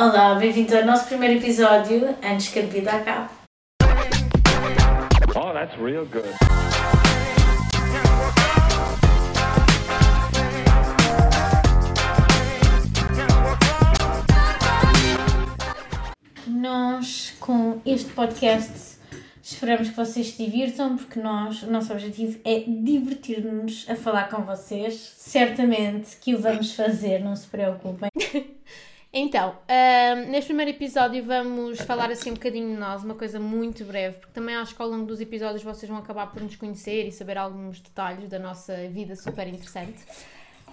Olá, bem-vindos ao nosso primeiro episódio, antes que a vida acabe. Oh, that's real good. Nós, com este podcast, esperamos que vocês se divirtam, porque nós, o nosso objetivo é divertir-nos a falar com vocês. Certamente que o vamos fazer, não se preocupem. Então, ahm, neste primeiro episódio vamos falar assim um bocadinho de nós, uma coisa muito breve, porque também acho que ao longo dos episódios vocês vão acabar por nos conhecer e saber alguns detalhes da nossa vida super interessante.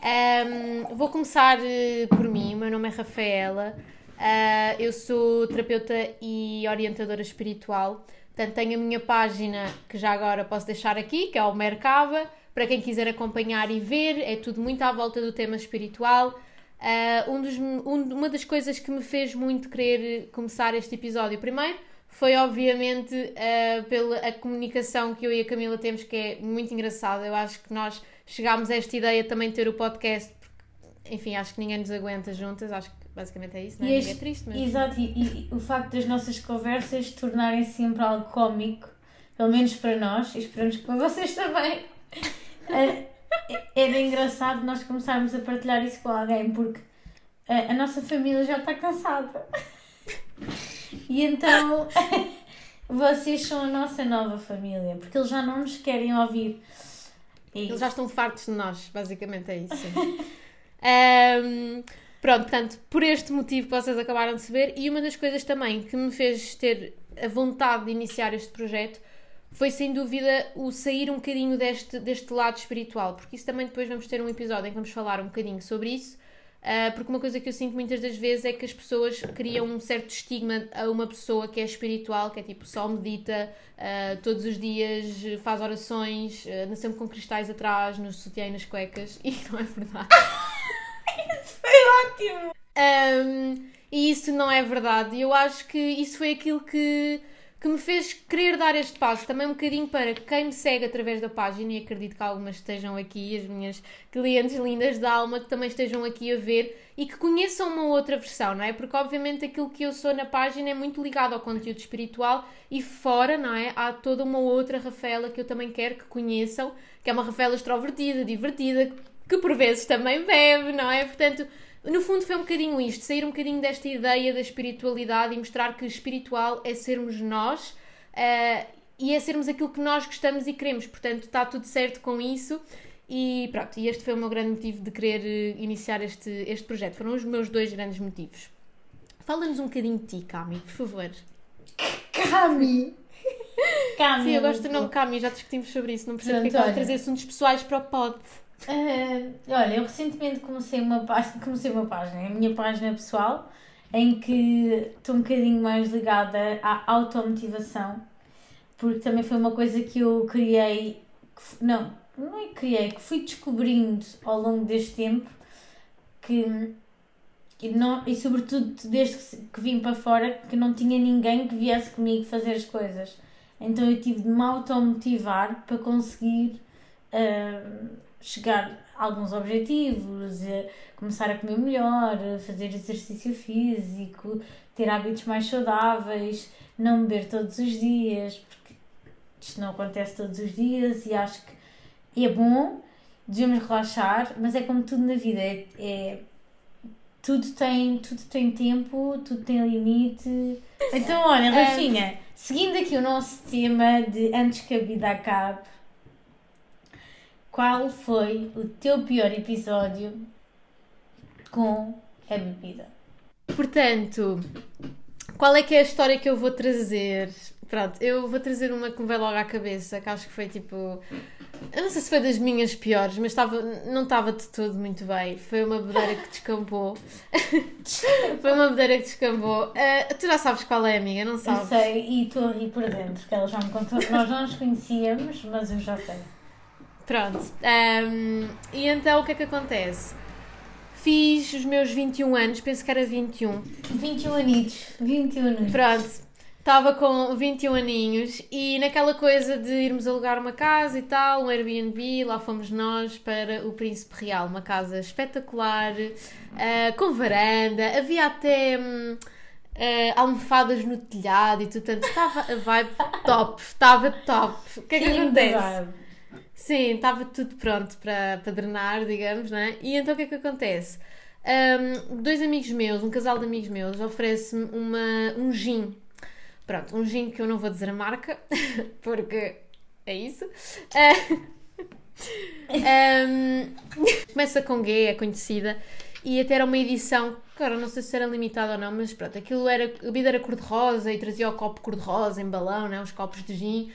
Ahm, vou começar eh, por mim, o meu nome é Rafaela, ah, eu sou terapeuta e orientadora espiritual, portanto tenho a minha página que já agora posso deixar aqui, que é o Mercaba, para quem quiser acompanhar e ver, é tudo muito à volta do tema espiritual. Uh, um dos- um- uma das coisas que me fez muito querer começar este episódio primeiro foi obviamente uh, pela a comunicação que eu e a Camila temos que é muito engraçada. Eu acho que nós chegámos a esta ideia também de ter o podcast porque, enfim, acho que ninguém nos aguenta juntas, acho que basicamente é isso, não é? E este- é triste, mas... Exato, e, e o facto das nossas conversas tornarem sempre algo cómico, pelo menos para nós, e esperamos que para vocês também, eh, era engraçado nós começarmos a partilhar isso com alguém, porque eh, a nossa família já está cansada. E então vocês são a nossa nova família, porque eles já não nos querem ouvir. E Eles já estão fartos de nós, basicamente é isso. Ahm, pronto, portanto, por este motivo que vocês acabaram de saber, e uma das coisas também que me fez ter a vontade de iniciar este projeto foi sem dúvida o sair um bocadinho deste, deste lado espiritual, porque isso também depois vamos ter um episódio em que vamos falar um bocadinho sobre isso. ah, porque uma coisa que eu sinto muitas das vezes é que as pessoas criam um certo estigma a uma pessoa que é espiritual, que é tipo só medita, ah, todos os dias faz orações, uh, anda sempre com cristais atrás, nos sutiã e nas cuecas, e não é verdade. foi ótimo! Um, e isso não é verdade. E eu acho que isso foi aquilo que, que me fez querer dar este passo. Também um bocadinho para quem me segue através da página, e acredito que algumas estejam aqui, as minhas clientes lindas da alma, que também estejam aqui a ver e que conheçam uma outra versão, não é? Porque obviamente aquilo que eu sou na página é muito ligado ao conteúdo espiritual e fora, não é? Há toda uma outra Rafaela que eu também quero que conheçam, que é uma Rafaela extrovertida, divertida, que por vezes também bebe, não é? Portanto, no fundo foi um bocadinho isto, sair um bocadinho desta ideia da espiritualidade e mostrar que espiritual é sermos nós eh, e é sermos aquilo que nós gostamos e queremos. Portanto, está tudo certo com isso. E pronto, e este foi o meu grande motivo de querer eh, iniciar este, este projeto. Foram os meus dois grandes motivos. Fala-nos um bocadinho de ti, Cami, por favor. Cami! Cami! Sim, eu gosto do nome Cami, já discutimos sobre isso. Não percebo porque é que vais trazer assuntos pessoais para o pod. Ah, olha, eu recentemente comecei uma página, comecei uma página, a minha página pessoal, em que estou um bocadinho mais ligada à automotivação, porque também foi uma coisa que eu criei, que não, não é que criei, que fui descobrindo ao longo deste tempo, que e, não, e sobretudo desde que, vim para fora, que não tinha ninguém que viesse comigo fazer as coisas. Então eu tive de me automotivar para conseguir ah, chegar a alguns objetivos, eh, começar a comer melhor, eh, fazer exercício físico, ter hábitos mais saudáveis, não beber todos os dias, porque isto não acontece todos os dias e acho que é bom, devemos relaxar, mas é como tudo na vida, é, é- tudo, tem, tudo tem tempo, tudo tem limite. Então, olha, Rafinha, seguindo aqui o nosso tema de antes que a vida acabe, qual foi o teu pior episódio com a bebida? Portanto, qual é que é a história que eu vou trazer? Pronto, eu vou trazer uma que me veio logo à cabeça, que acho que foi tipo. Eu não sei se foi das minhas piores, mas estava, não estava de todo muito bem. Foi uma bebedeira que descampou. foi uma bebedeira que descampou. Ah, tu já sabes qual é, amiga, não Eu sabes? sei e estou a rir por dentro, porque ela já me contou. Nós não nos conhecíamos, mas eu já sei. Pronto. ahm, e então o que é que acontece? Fiz os meus 21 anos, penso que era 21. 21 anitos. 21 anos. Pronto. Estava com 21 aninhos e naquela coisa de irmos alugar uma casa e tal, um Airbnb, lá fomos nós para o Príncipe Real, uma casa espetacular, uh, com varanda, havia até hum, uh, almofadas no telhado e tudo, portanto estava a vibe top, estava top. O que é que acontece? Sim, estava tudo pronto para, para drenar, digamos, né? E então o que é que acontece? Um, dois amigos meus, um casal de amigos meus, oferece-me um gin Pronto, um gin que eu não vou dizer a marca, porque é isso. Uh, um, começa com G, é conhecida, e até era uma edição, cara, não sei se era limitada ou não, mas pronto, aquilo era, a bebida era cor-de-rosa e trazia o copo cor-de-rosa em balão, né, os copos de gin.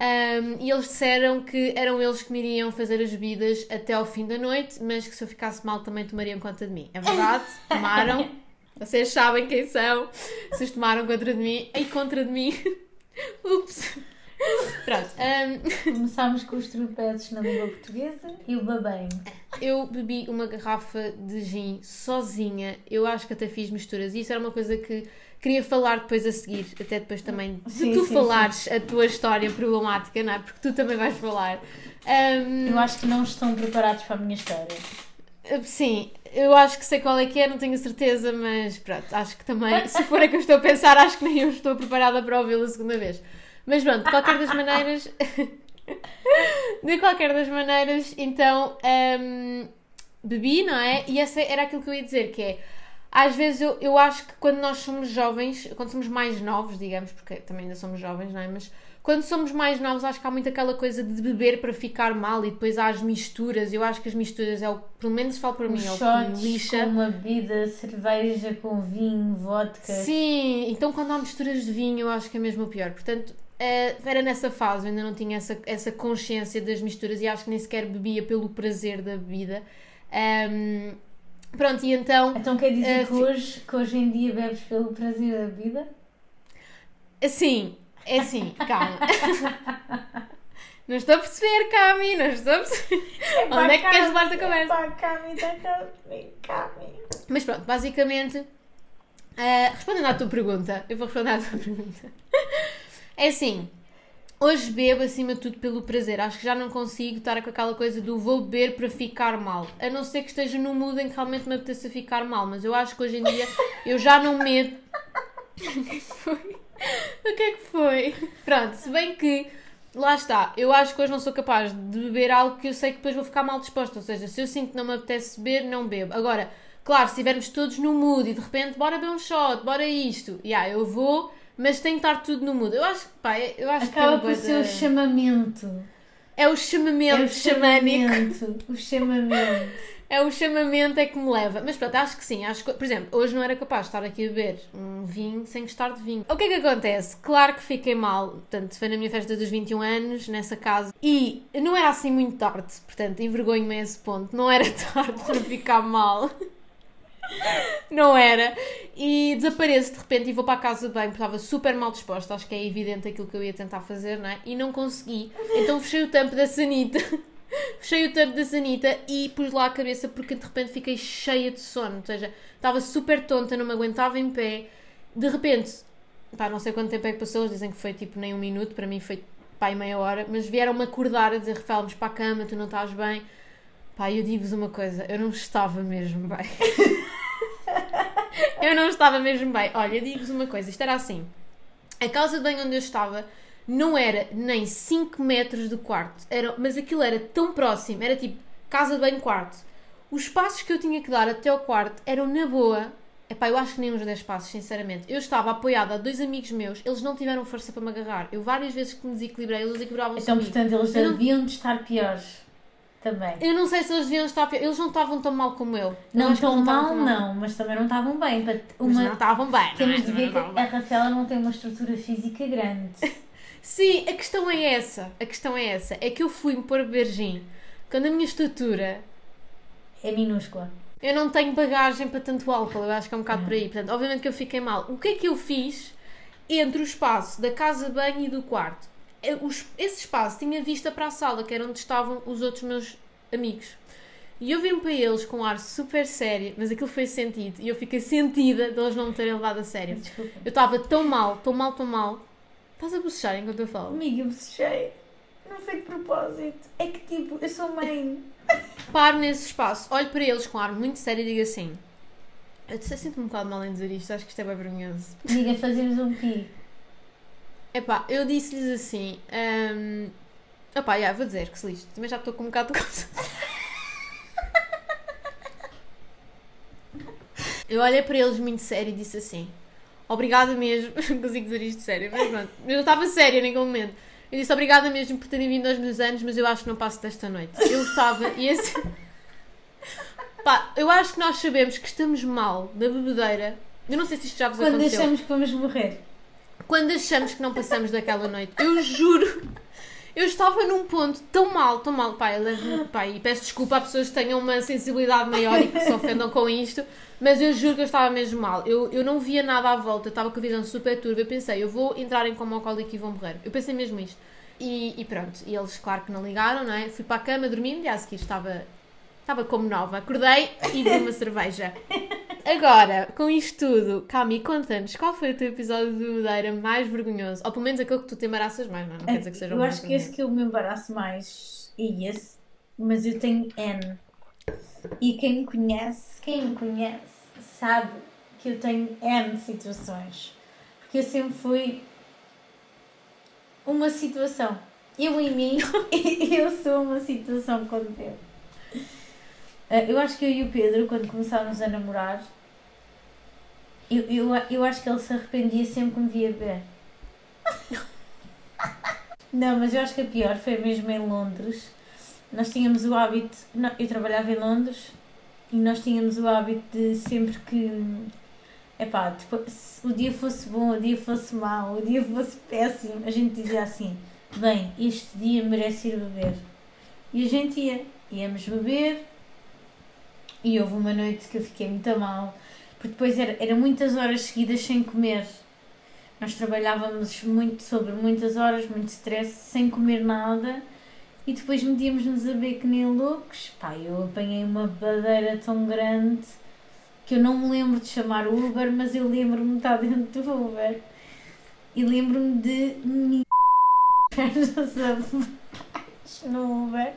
Um, e eles disseram que eram eles que me iriam fazer as bebidas até ao fim da noite, mas que se eu ficasse mal também tomariam conta de mim. É verdade, tomaram. Vocês sabem quem são. Vocês tomaram contra de mim. E contra de mim. Ups. Pronto. Um... Começámos com os tropeços na língua portuguesa e o babém. Eu bebi uma garrafa de gin sozinha. Eu acho que até fiz misturas. E isso era uma coisa que queria falar depois a seguir. Até depois também de sim, tu sim, falares sim. a tua história problemática, não é? Porque tu também vais falar. Um... Eu acho que não estão preparados para a minha história. Sim, eu acho que sei qual é que é, não tenho certeza, mas pronto, acho que também, se for a que eu estou a pensar, acho que nem eu estou preparada para ouvi-la a segunda vez. Mas pronto, de qualquer das maneiras. de qualquer das maneiras, então. Um, bebi, não é? E essa era aquilo que eu ia dizer, que é. Às vezes eu, eu acho que quando nós somos jovens, quando somos mais novos, digamos, porque também ainda somos jovens, não é? Mas quando somos mais novos, acho que há muito aquela coisa de beber para ficar mal e depois há as misturas. Eu acho que as misturas é o, pelo menos falo para mim, é o que me lixa. Com uma bebida, cerveja com vinho, vodka. Sim, então quando há misturas de vinho, eu acho que é mesmo o pior. Portanto, eh, era nessa fase, eu ainda não tinha essa, essa consciência das misturas e acho que nem sequer bebia pelo prazer da bebida. Um, pronto, e então. Então quer dizer uh, que, hoje, que hoje em dia bebes pelo prazer da bebida? Sim, é assim, calma. não estou a perceber, Cami, não estou a perceber. É Onde é que queres levar a conversa? É Cami, Cami, Cami. Mas pronto, basicamente, uh, respondendo à tua pergunta, eu vou responder à tua pergunta. É assim, hoje bebo acima de tudo pelo prazer. Acho que já não consigo estar com aquela coisa do vou beber para ficar mal. A não ser que esteja num mood em que realmente me apeteça ficar mal. Mas eu acho que hoje em dia eu já não medo. O que foi? o que é que foi? Pronto, se bem que lá está, eu acho que hoje não sou capaz de beber algo que eu sei que depois vou ficar mal disposta. Ou seja, se eu sinto que não me apetece beber, não bebo. Agora, claro, se estivermos todos no mood e de repente, bora beber um shot, bora isto, yeah, eu vou, mas tem que estar tudo no mood. Eu acho que, pá, eu acho Acaba que. Por ser o chamamento. É o chamamento, é o chamamento. O chamamento é o chamamento é que me leva. Mas pronto, acho que sim. Acho que, por exemplo, hoje não era capaz de estar aqui a beber um vinho sem gostar de vinho. O que é que acontece? Claro que fiquei mal. Portanto, foi na minha festa dos 21 anos, nessa casa. E não era assim muito tarde. Portanto, envergonho-me a esse ponto. Não era tarde para ficar mal. não era. E desapareço de repente e vou para a casa bem, porque estava super mal disposta. Acho que é evidente aquilo que eu ia tentar fazer, não é? E não consegui. Então fechei o tampo da sanita. Fechei o tampo da sanita e pus lá a cabeça porque de repente fiquei cheia de sono. Ou seja, estava super tonta, não me aguentava em pé. De repente, pá, não sei quanto tempo é que passou, eles dizem que foi tipo nem um minuto, para mim foi pá, meia hora, mas vieram-me acordar a dizer: Rafael, vamos para a cama, tu não estás bem. Pá, eu digo-vos uma coisa, eu não estava mesmo bem. eu não estava mesmo bem. Olha, digo-vos uma coisa, isto era assim. A casa de banho onde eu estava não era nem 5 metros do quarto, era, mas aquilo era tão próximo, era tipo casa de banho quarto. Os passos que eu tinha que dar até ao quarto eram na boa. Epá, eu acho que nem uns 10 passos, sinceramente. Eu estava apoiada a dois amigos meus, eles não tiveram força para me agarrar. Eu várias vezes que me desequilibrei, eles desequilibravam-se Então, portanto, eles eu deviam não... de estar piores. Também. Eu não sei se eles deviam estar. Eles não estavam tão mal como eu. Não tão mal, não, mas também não estavam bem. Uma... Mas não estavam bem. Temos de ver que a Rafaela não tem uma estrutura física grande. Sim, a questão é essa. A questão é essa. É que eu fui-me pôr beber gin quando a minha estrutura é minúscula. Eu não tenho bagagem para tanto álcool, eu acho que é um bocado por aí. Portanto, obviamente que eu fiquei mal. O que é que eu fiz entre o espaço da casa de banho e do quarto? Esse espaço tinha vista para a sala, que era onde estavam os outros meus amigos. E eu vim para eles com um ar super sério, mas aquilo foi sentido. E eu fiquei sentida de eles não me terem levado a sério. Desculpa. Eu estava tão mal, tão mal, tão mal. Estás a bocejar enquanto eu falo? Amiga, eu bocejei. Não foi de propósito. É que tipo, eu sou mãe. Paro nesse espaço, olho para eles com um ar muito sério e digo assim. Eu te- sinto-me um bocado mal em dizer isto, acho que isto é bem vergonhoso. Amiga, fazemos um pi. Epá, eu disse-lhes assim. Um... Epá, já, vou dizer que se lixe. Também já estou com um bocado de coisa. Eu olhei para eles muito sério e disse assim: Obrigada mesmo. Não consigo dizer isto sério, mas pronto. Eu não estava séria naquele momento. Eu disse obrigada mesmo por terem vindo aos meus anos, mas eu acho que não passo desta noite. Eu estava e esse. Pá, eu acho que nós sabemos que estamos mal na bebedeira. Eu não sei se isto já vos Quando aconteceu achamos que vamos morrer. Quando achamos que não passamos daquela noite. Eu juro, eu estava num ponto tão mal, tão mal. Eu levo, pá, e peço desculpa a pessoas que tenham uma sensibilidade maior e que se ofendam com isto, mas eu juro que eu estava mesmo mal. Eu, eu não via nada à volta, eu estava com a visão super turva. Eu pensei, eu vou entrar em coma alcoólico e vou morrer. Eu pensei mesmo isto. E, e pronto, e eles, claro que não ligaram, não é? Fui para a cama, dormi, no dia a seguir estava, estava como nova. Acordei e bebi uma cerveja. Agora, com isto tudo, Cami, conta-nos qual foi o teu episódio de Madeira mais vergonhoso? Ou pelo menos aquele que tu te embaraças mais, não, é? não quer dizer que seja eu acho que esse que eu me embaraço mais é esse, mas eu tenho N. E quem me conhece, quem me conhece, sabe que eu tenho N situações. Porque eu sempre fui uma situação. Eu em mim, eu sou uma situação com. Ah, Eu acho que eu e o Pedro, quando começámos a namorar, eu, eu, eu acho que ele se arrependia sempre que me via beber. Não, mas eu acho que a pior foi mesmo em Londres. Nós tínhamos o hábito. Eu trabalhava em Londres e nós tínhamos o hábito de sempre que. Epá, depois, se o dia fosse bom, o dia fosse mau, o dia fosse péssimo, a gente dizia assim: bem, este dia merece ir beber. E a gente ia. Íamos beber e houve uma noite que eu fiquei muito mal, porque depois era, era muitas horas seguidas sem comer. Nós trabalhávamos muito sobre muitas horas, muito stress, sem comer nada e depois metíamos-nos a beber que nem loucos. Pá, eu apanhei uma badeira tão grande que eu não me lembro de chamar o Uber, mas eu lembro-me de estar dentro do Uber e lembro-me de me pernas abaixo no Uber.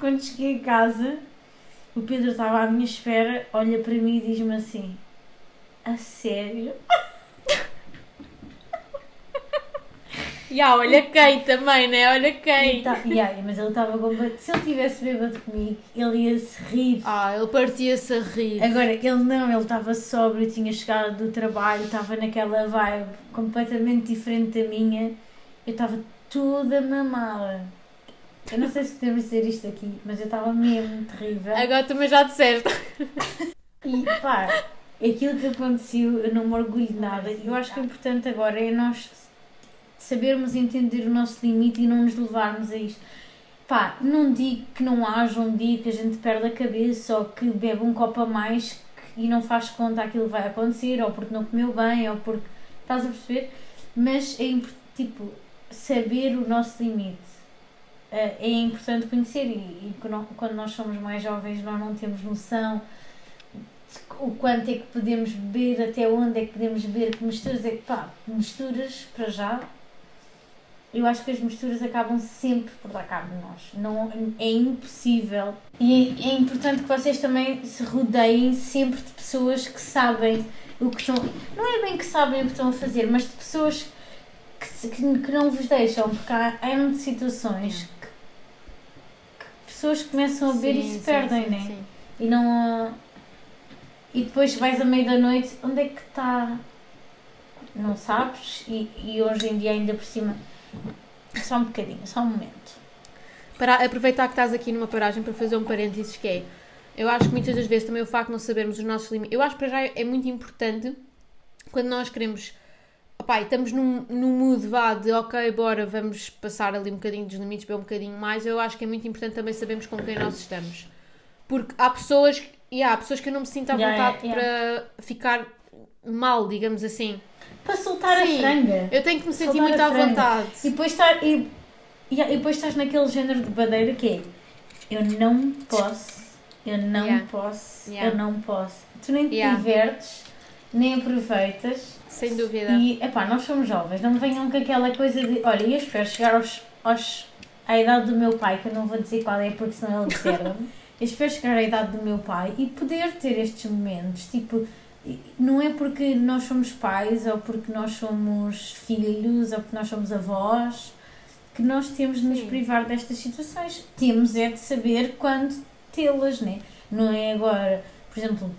Quando cheguei a casa, o Pedro estava à minha espera, olha para mim e diz-me assim: A sério? Ya, olha quem também, né? Olha E quem! tá- e aí, mas ele estava completo. Se ele tivesse bêbado comigo, ele ia se rir. Ah, ele partia-se a rir. Agora, ele não, ele estava sóbrio, tinha chegado do trabalho, estava naquela vibe completamente diferente da minha. Eu estava toda mamada. Eu não sei se podemos dizer isto aqui, mas eu estava mesmo terrível. Agora também já disseste. E pá, aquilo que aconteceu, eu não me orgulho de nada. Eu acho que o importante agora é nós sabermos entender o nosso limite e não nos levarmos a isto. Pá, não digo que não haja um dia que a gente perde a cabeça ou que bebe um copo a mais e não faz conta aquilo que vai acontecer, ou porque não comeu bem, ou porque. Estás a perceber? Mas é tipo saber o nosso limite. Eh, É importante conhecer e, e quando- nós somos mais jovens nós não temos noção o quanto é que podemos beber, até onde é que podemos beber, que misturas é que pá, misturas para já. Eu acho que as misturas acabam sempre por dar cabo de nós. Não, é impossível. E é importante que vocês também se rodeiem sempre de pessoas que sabem o que estão. Não é bem que sabem o que estão a fazer, mas de pessoas que, que, que não vos deixam, porque há, há de situações pessoas começam a beber e Sim, se sim, perdem, sim, né? sim. E não. E depois vais à meia da noite, onde é que está? Não sabes? E, e hoje em dia, ainda por cima. Só um bocadinho, só um momento. Para aproveitar que estás aqui numa paragem para fazer um parênteses que é, eu acho que muitas das vezes também o facto de não sabermos os nossos limites, eu acho que para já é muito importante quando nós queremos, opá, estamos num, num mood vá de ok, bora, vamos passar ali um bocadinho dos limites, beber um bocadinho mais, eu acho que é muito importante também sabermos com quem nós estamos. Porque há pessoas, e há pessoas que eu não me sinto à Yeah, vontade yeah, para ficar mal, digamos assim. Para soltar Sim. a franga. Eu tenho que me sentir muito à vontade. E depois, estar, e, e, e depois estás naquele género de badeira que é. eu não posso, eu não Yeah. posso, Yeah. eu não posso. Tu nem te Yeah. divertes, nem aproveitas. Sem dúvida. E, epá, nós somos jovens, não venham com aquela coisa de, olha, eu espero chegar aos, aos, à idade do meu pai, que eu não vou dizer qual é, porque senão ele disserva-me. eu espero chegar à idade do meu pai e poder ter estes momentos, tipo, não é porque nós somos pais, ou porque nós somos filhos, ou porque nós somos avós, que nós temos de nos privar destas situações. Temos é de saber quando tê-las, né? Não é agora, por exemplo,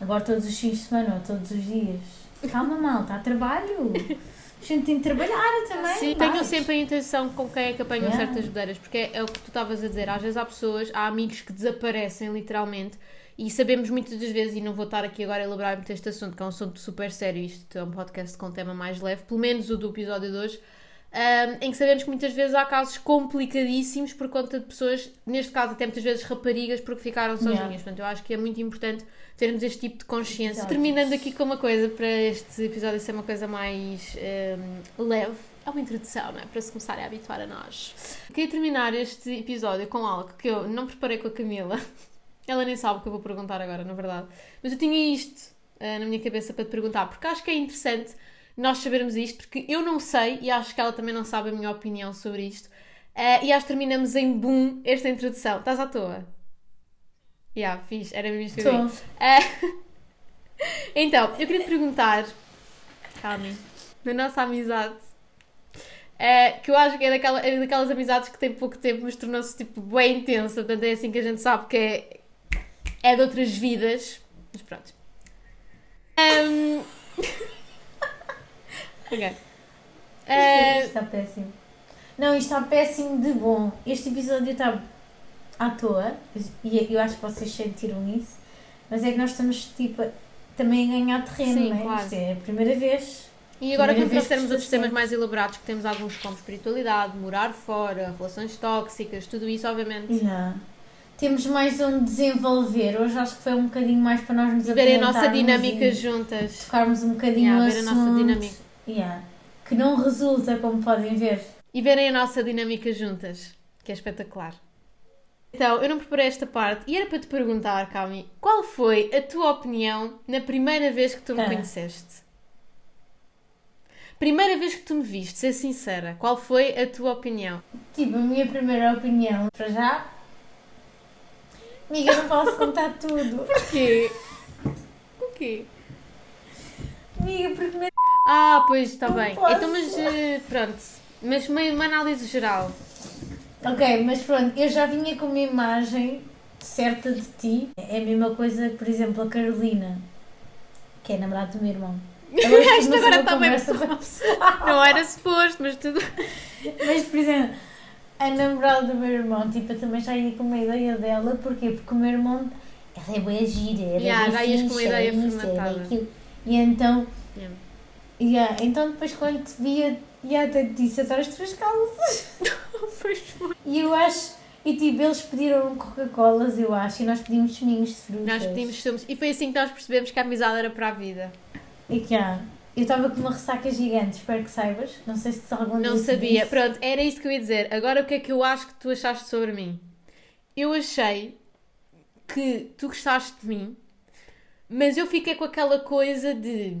agora todos os fins de semana ou todos os dias. Calma, malta, há trabalho. A gente tem de trabalhar também. Sim, vais. tenham sempre a intenção com quem é que apanham Yeah. certas bedeiras, porque é, é o que tu estavas a dizer. Às vezes há pessoas, há amigos que desaparecem literalmente e sabemos muitas das vezes, e não vou estar aqui agora a elaborar muito este assunto, que é um assunto super sério, isto é um podcast com um tema mais leve, pelo menos o do episódio de hoje, ahm, em que sabemos que muitas vezes há casos complicadíssimos por conta de pessoas, neste caso até muitas vezes raparigas, porque ficaram sozinhas. Yeah. Portanto, eu acho que é muito importante termos este tipo de consciência. Exato. Terminando aqui com uma coisa, para este episódio ser uma coisa mais ahm, leve, é uma introdução, não é? Para se começarem a habituar a nós. Queria terminar este episódio com algo que eu não preparei com a Camila. Ela nem sabe o que eu vou perguntar agora, na verdade. Mas eu tinha isto ah, na minha cabeça para te perguntar, porque acho que é interessante nós sabermos isto, porque eu não sei e acho que ela também não sabe a minha opinião sobre isto. Ah, e acho que terminamos em boom esta introdução. Estás à toa? Yeah, fiz, era mesmo isto que eu. Ah, então, eu queria te perguntar, calma, na nossa amizade, ah, que eu acho que é, daquela, é daquelas amizades que tem pouco tempo, mas tornou-se tipo bem intensa, portanto é assim que a gente sabe que é, é de outras vidas. Mas pronto. Ahm, ok. Isto Ah, está péssimo. Não, isto está péssimo de bom. Este episódio está à toa e eu acho que vocês sentiram isso, mas é que nós estamos tipo também a ganhar terreno, Sim, não é? claro. Isto é a primeira vez. E agora, quando trouxermos outros temas mais elaborados, que temos alguns como espiritualidade, morar fora, relações tóxicas, tudo isso, obviamente. Yeah. Temos mais onde desenvolver. Hoje acho que foi um bocadinho mais para nós nos Verem a nossa dinâmica juntas. tocarmos um bocadinho Yeah, o ver a assunto. nossa dinâmica. Yeah. Que não resulta, como podem ver. E verem a nossa dinâmica juntas, que é espetacular. Então, eu não preparei esta parte e era para te perguntar, Cami, qual foi a tua opinião na primeira vez que tu me Ah. conheceste? Primeira vez que tu me viste, ser sincera, qual foi a tua opinião? Tipo, a minha primeira opinião, para já. Amiga, não posso contar tudo. Porquê? O quê? Amiga, porque Ah, pois, está bem. posso. Então, mas eh, pronto. Mas uma, uma análise geral. Ok, mas pronto, eu já vinha com uma imagem certa de ti. É a mesma coisa, por exemplo, a Carolina, que é namorada do meu irmão. Agora Isto agora está bem pessoal. Não era suposto, mas tudo. Mas, por exemplo, a namorada do meu irmão, tipo, eu também já ia com uma ideia dela. Porquê? Porque o meu irmão, ela é boa gira, ela Yeah, é já bem ias com uma ideia é é formatada. E então, Yeah. yeah, então depois quando te via, e até disse, as tuas calças. Pois foi. E eu acho, e tipo, eles pediram Coca-Colas, eu acho, e nós pedimos suminhos de frutas. Nós pedimos sumos. E foi assim que nós percebemos que a amizade era para a vida. E que há. Eu estava com uma ressaca gigante, espero que saibas. Não sei se algum Não sabia. disse. Pronto, era isso que eu ia dizer. Agora o que é que eu acho que tu achaste sobre mim? Eu achei que tu gostaste de mim, mas eu fiquei com aquela coisa de.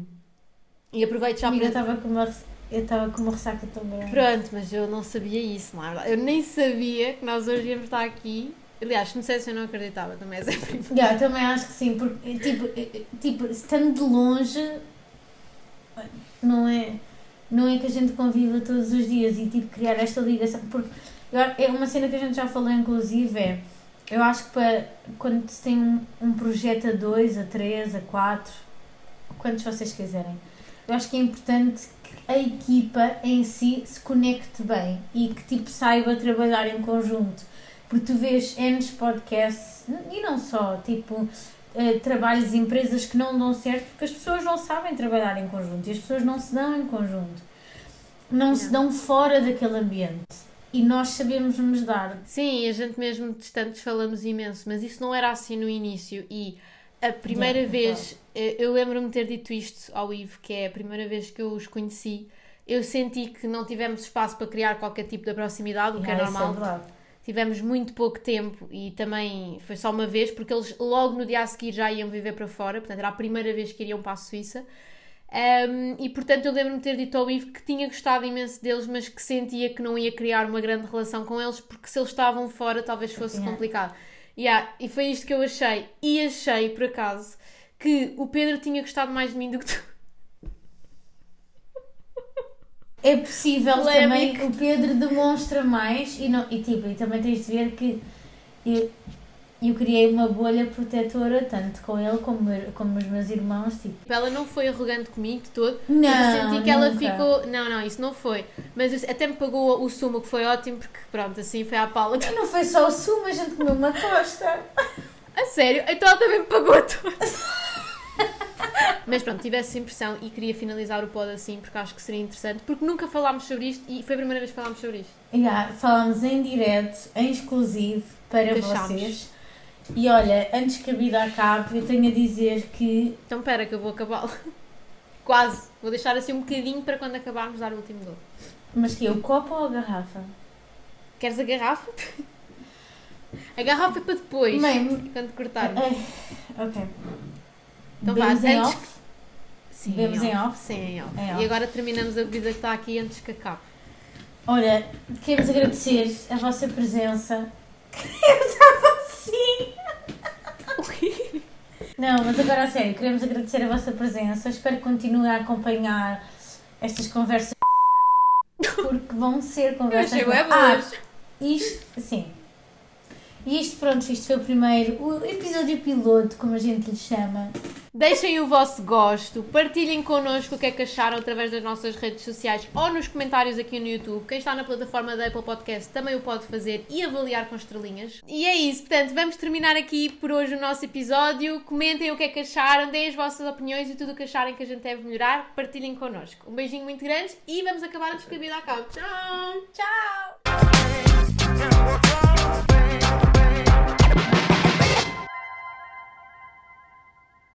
E aproveito já Amiga, eu para. estava com uma, res- eu estava com uma ressaca tão grande. Pronto, mas eu não sabia isso, não é verdade? Eu nem sabia que nós hoje íamos estar aqui. Aliás, se me dissesse eu não acreditava, também é sempre. Yeah, também acho que sim, porque tipo, eh, tipo, estando de longe, não é, não é que a gente conviva todos os dias e tipo criar esta ligação, porque é uma cena que a gente já falou inclusive é, eu acho que para quando se tem um, um projeto a dois, a três, a quatro, quantos vocês quiserem, eu acho que é importante que a equipa em si se conecte bem e que tipo saiba trabalhar em conjunto. Porque tu vês N podcasts, e não só, tipo, eh, trabalhos e empresas que não dão certo porque as pessoas não sabem trabalhar em conjunto e as pessoas não se dão em conjunto. Não se Não. dão fora daquele ambiente. E nós sabemos nos dar. Sim, a gente mesmo distantes falamos imenso, mas isso não era assim no início. E a primeira Yeah, vez, eh, eu lembro-me de ter dito isto ao Ivo, que é a primeira vez que eu os conheci, eu senti que não tivemos espaço para criar qualquer tipo de proximidade, o que é Ah, isso normal. verdade. tivemos muito pouco tempo e também foi só uma vez, porque eles logo no dia a seguir já iam viver para fora, portanto era a primeira vez que iriam para a Suíça. Um, e portanto eu lembro-me de ter dito ao Ivo que tinha gostado imenso deles, mas que sentia que não ia criar uma grande relação com eles, porque se eles estavam fora talvez fosse Yeah. complicado. Yeah, e foi isto que eu achei. E achei, por acaso, que o Pedro tinha gostado mais de mim do que tu. É possível também, o Pedro demonstra mais e, não, e, tipo, e também tens de ver que eu, eu criei uma bolha protetora tanto com ele como, como os meus irmãos. Tipo, Ela não foi arrogante comigo de todo. Não, mas eu senti que ela nunca. ficou. Não, não, isso não foi. Mas eu- até me pagou o sumo, que foi ótimo, porque pronto, assim foi à pala. não foi só o sumo, a gente comeu uma tosta. A sério? Então ela também me pagou a todos. Mas pronto, tive essa impressão e queria finalizar o pod assim porque acho que seria interessante, porque nunca falámos sobre isto e foi a primeira vez que falámos sobre isto. Yeah, falámos em direto, em exclusivo para Deixámos. vocês. E olha, antes que a vida acabe, eu tenho a dizer que Então pera que eu vou acabá-lo. Quase. Vou deixar assim um bocadinho para quando acabarmos dar o último gol. Mas que é o copo ou a garrafa? Queres a garrafa? A garrafa é para depois. Mãe, Quando cortarmos. eh, ok. Então vá, Bebemos em antes- off? Sim, bebemos em off? Sim, em off. Em E off. agora terminamos a bebida que está aqui antes que acabe. Olha, queremos agradecer a vossa presença. Eu estava assim! Não, mas agora a sério, queremos agradecer a vossa presença. Espero que continuem a acompanhar estas conversas. Porque vão ser Eu conversas. achei bué Ah. Isto, sim. E isto, pronto, isto foi o primeiro, o episódio piloto, como a gente lhe chama. Deixem o vosso gosto, partilhem connosco o que é que acharam através das nossas redes sociais ou nos comentários aqui no YouTube. Quem está na plataforma da Apple Podcast também o pode fazer e avaliar com estrelinhas. E é isso, portanto, vamos terminar aqui por hoje o nosso episódio. Comentem o que é que acharam, deem as vossas opiniões e tudo o que acharem que a gente deve melhorar, partilhem connosco. Um beijinho muito grande e vamos acabar antes que a acabe. Tchau! Tchau!